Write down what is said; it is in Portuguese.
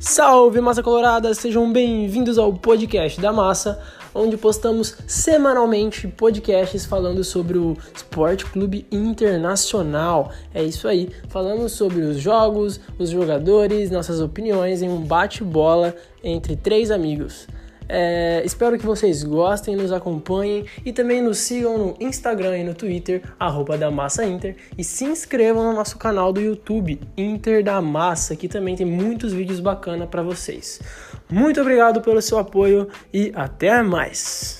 Salve Massa Colorada, sejam bem-vindos ao podcast da Massa, onde postamos semanalmente podcasts falando sobre o Esporte Clube Internacional. É isso aí, falando sobre os jogos, os jogadores, nossas opiniões em um bate-bola entre três amigos. É, espero que vocês gostem, nos acompanhem e também nos sigam no Instagram e no Twitter, arroba da Massa Inter, e se inscrevam no nosso canal do YouTube, Inter da Massa, que também tem muitos vídeos bacanas para vocês. Muito obrigado pelo seu apoio e até mais!